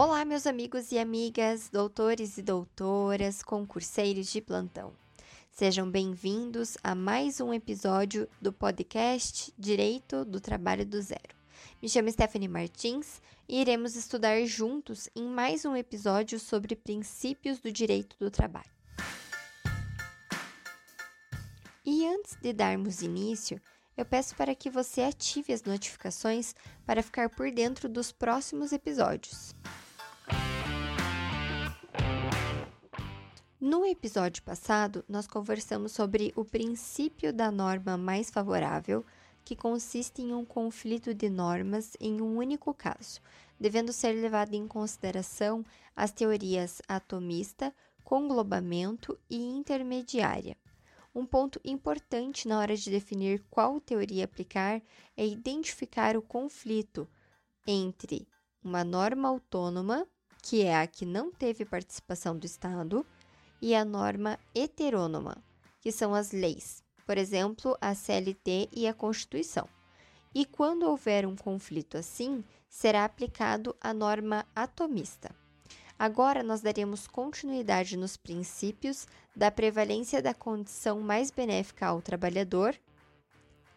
Olá, meus amigos e amigas, doutores e doutoras, concurseiros de plantão. Sejam bem-vindos a mais um episódio do podcast Direito do Trabalho do Zero. Me chamo Stephanie Martins e iremos estudar juntos em mais um episódio sobre princípios do direito do trabalho. E antes de darmos início, eu peço para que você ative as notificações para ficar por dentro dos próximos episódios. No episódio passado, nós conversamos sobre o princípio da norma mais favorável, que consiste em um conflito de normas em um único caso, devendo ser levado em consideração as teorias atomista, conglobamento e intermediária. Um ponto importante na hora de definir qual teoria aplicar é identificar o conflito entre uma norma autônoma, que é a que não teve participação do Estado, e a norma heterônoma, que são as leis, por exemplo, a CLT e a Constituição. E quando houver um conflito assim, será aplicado a norma atomista. Agora nós daremos continuidade nos princípios da prevalência da condição mais benéfica ao trabalhador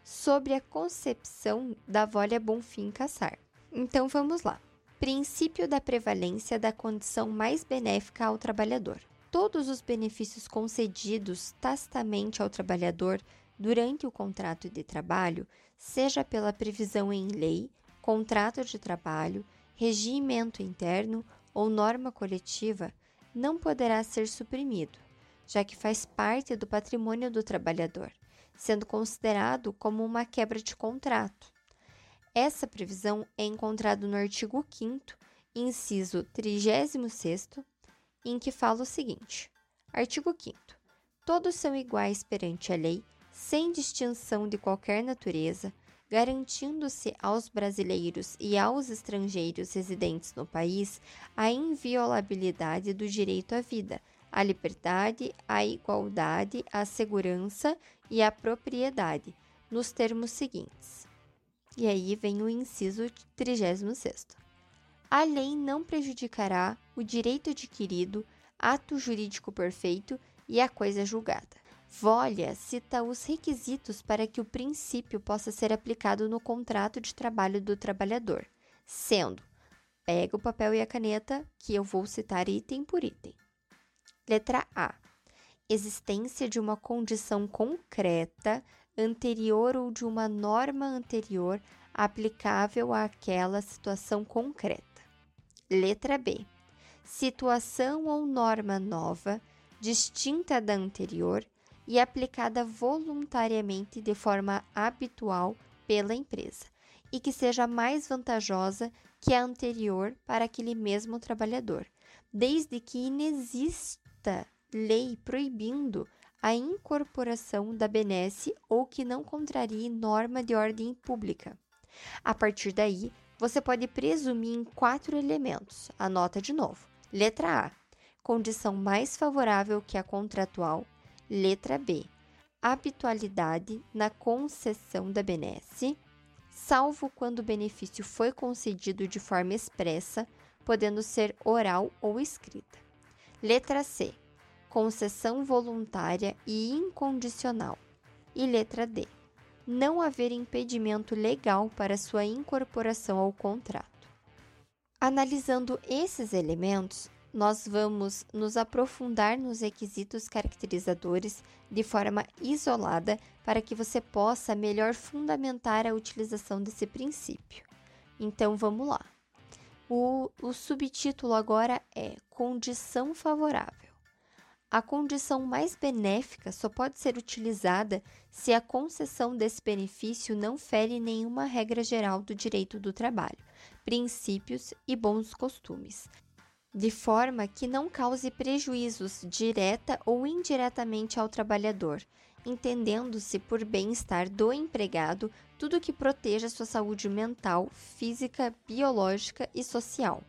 sobre a concepção da Volia Bonfim Cassar. Então vamos lá. Princípio da prevalência da condição mais benéfica ao trabalhador todos os benefícios concedidos tacitamente ao trabalhador durante o contrato de trabalho, seja pela previsão em lei, contrato de trabalho, regimento interno ou norma coletiva, não poderá ser suprimido, já que faz parte do patrimônio do trabalhador, sendo considerado como uma quebra de contrato. Essa previsão é encontrada no artigo 5 inciso 36 em que fala o seguinte: Artigo 5. Todos são iguais perante a lei, sem distinção de qualquer natureza, garantindo-se aos brasileiros e aos estrangeiros residentes no país a inviolabilidade do direito à vida, à liberdade, à igualdade, à segurança e à propriedade, nos termos seguintes. E aí vem o inciso 36. A lei não prejudicará o direito adquirido, ato jurídico perfeito e a coisa julgada. Volia cita os requisitos para que o princípio possa ser aplicado no contrato de trabalho do trabalhador, sendo: pega o papel e a caneta, que eu vou citar item por item. Letra A. Existência de uma condição concreta anterior ou de uma norma anterior aplicável àquela situação concreta. Letra B. Situação ou norma nova, distinta da anterior e aplicada voluntariamente de forma habitual pela empresa e que seja mais vantajosa que a anterior para aquele mesmo trabalhador, desde que inexista lei proibindo a incorporação da benesse ou que não contrarie norma de ordem pública. A partir daí, você pode presumir em quatro elementos. Anota de novo. Letra A: condição mais favorável que a contratual. Letra B: habitualidade na concessão da benesse, salvo quando o benefício foi concedido de forma expressa, podendo ser oral ou escrita. Letra C: concessão voluntária e incondicional. E letra D: não haver impedimento legal para sua incorporação ao contrato. Analisando esses elementos, nós vamos nos aprofundar nos requisitos caracterizadores de forma isolada para que você possa melhor fundamentar a utilização desse princípio. Então vamos lá. O, o subtítulo agora é Condição Favorável. A condição mais benéfica só pode ser utilizada se a concessão desse benefício não fere nenhuma regra geral do direito do trabalho, princípios e bons costumes, de forma que não cause prejuízos direta ou indiretamente ao trabalhador, entendendo-se por bem-estar do empregado tudo que proteja sua saúde mental, física, biológica e social.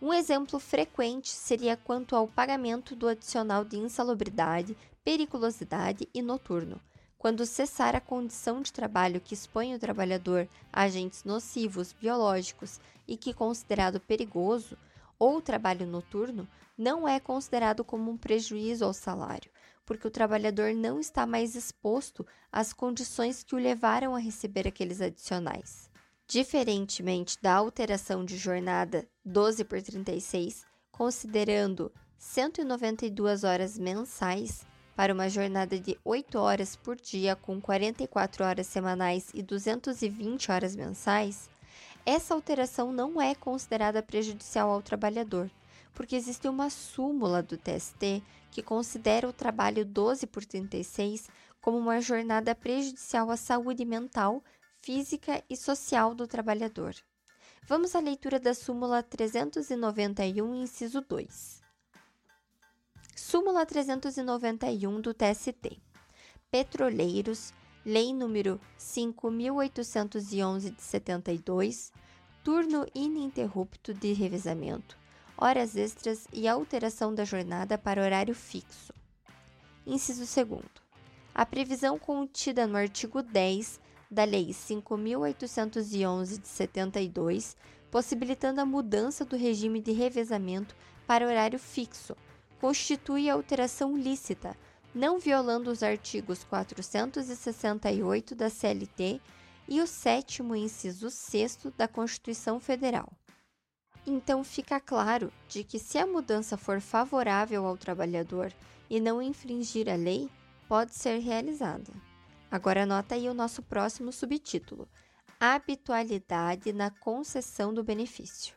Um exemplo frequente seria quanto ao pagamento do adicional de insalubridade, periculosidade e noturno, quando cessar a condição de trabalho que expõe o trabalhador a agentes nocivos biológicos e que considerado perigoso, ou trabalho noturno não é considerado como um prejuízo ao salário, porque o trabalhador não está mais exposto às condições que o levaram a receber aqueles adicionais. Diferentemente da alteração de jornada 12 por 36, considerando 192 horas mensais para uma jornada de 8 horas por dia com 44 horas semanais e 220 horas mensais, essa alteração não é considerada prejudicial ao trabalhador, porque existe uma súmula do TST que considera o trabalho 12 por 36 como uma jornada prejudicial à saúde mental, física e social do trabalhador. Vamos à leitura da súmula 391, inciso 2. Súmula 391 do TST. Petroleiros, Lei número 5811 de 72, turno ininterrupto de revezamento, horas extras e alteração da jornada para horário fixo. Inciso 2. A previsão contida no artigo 10 da Lei 5.811 de 72, possibilitando a mudança do regime de revezamento para horário fixo, constitui alteração lícita, não violando os artigos 468 da CLT e o sétimo inciso 6 da Constituição Federal. Então fica claro de que se a mudança for favorável ao trabalhador e não infringir a lei, pode ser realizada. Agora anota aí o nosso próximo subtítulo: Habitualidade na concessão do benefício.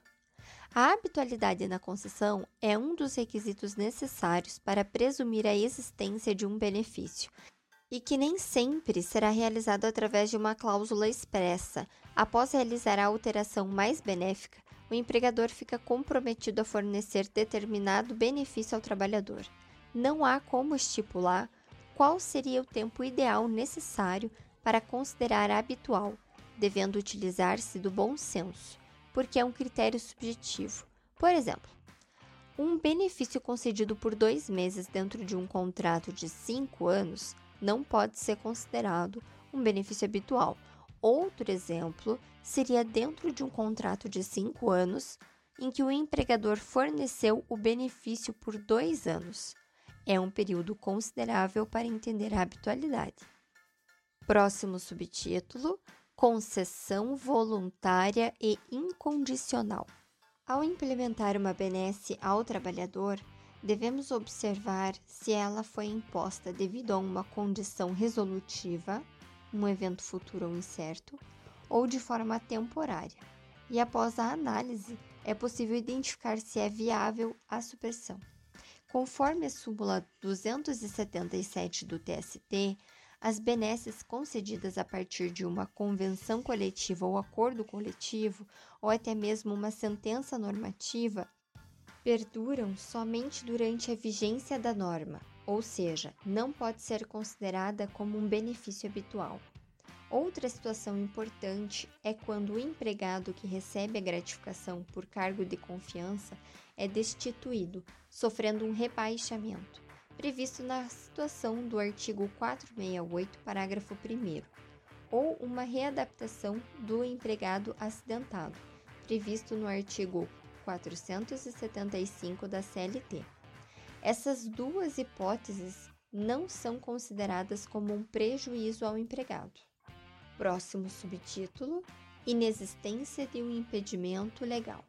A habitualidade na concessão é um dos requisitos necessários para presumir a existência de um benefício e que nem sempre será realizado através de uma cláusula expressa. Após realizar a alteração mais benéfica, o empregador fica comprometido a fornecer determinado benefício ao trabalhador. Não há como estipular qual seria o tempo ideal necessário para considerar habitual, devendo utilizar-se do bom senso, porque é um critério subjetivo. Por exemplo, um benefício concedido por dois meses dentro de um contrato de cinco anos não pode ser considerado um benefício habitual. Outro exemplo seria dentro de um contrato de cinco anos em que o empregador forneceu o benefício por dois anos. É um período considerável para entender a habitualidade. Próximo subtítulo: Concessão voluntária e incondicional. Ao implementar uma benesse ao trabalhador, devemos observar se ela foi imposta devido a uma condição resolutiva, um evento futuro ou incerto, ou de forma temporária. E após a análise, é possível identificar se é viável a supressão. Conforme a súmula 277 do TST, as benesses concedidas a partir de uma convenção coletiva ou acordo coletivo, ou até mesmo uma sentença normativa, perduram somente durante a vigência da norma, ou seja, não pode ser considerada como um benefício habitual. Outra situação importante é quando o empregado que recebe a gratificação por cargo de confiança é destituído, sofrendo um rebaixamento, previsto na situação do artigo 468, parágrafo 1, ou uma readaptação do empregado acidentado, previsto no artigo 475 da CLT. Essas duas hipóteses não são consideradas como um prejuízo ao empregado. Próximo subtítulo: Inexistência de um impedimento legal.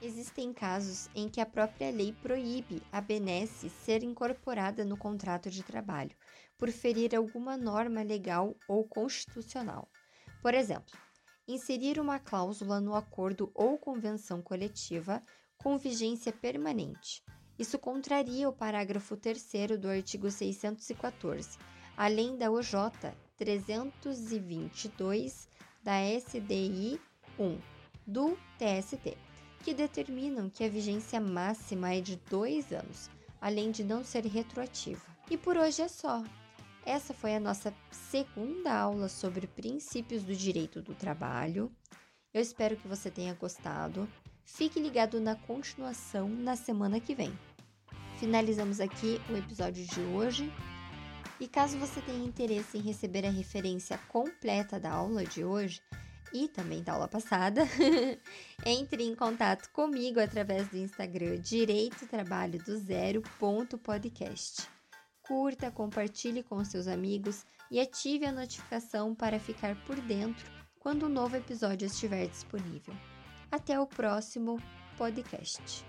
Existem casos em que a própria lei proíbe a benesse ser incorporada no contrato de trabalho, por ferir alguma norma legal ou constitucional. Por exemplo, inserir uma cláusula no acordo ou convenção coletiva com vigência permanente. Isso contraria o parágrafo 3 do artigo 614, além da OJ 322 da SDI 1 do TST, que determinam que a vigência máxima é de dois anos, além de não ser retroativa. E por hoje é só. Essa foi a nossa segunda aula sobre princípios do direito do trabalho. Eu espero que você tenha gostado. Fique ligado na continuação na semana que vem. Finalizamos aqui o episódio de hoje. E caso você tenha interesse em receber a referência completa da aula de hoje, e também da aula passada, entre em contato comigo através do Instagram Direito Trabalho do Zero podcast. Curta, compartilhe com seus amigos e ative a notificação para ficar por dentro quando um novo episódio estiver disponível. Até o próximo podcast.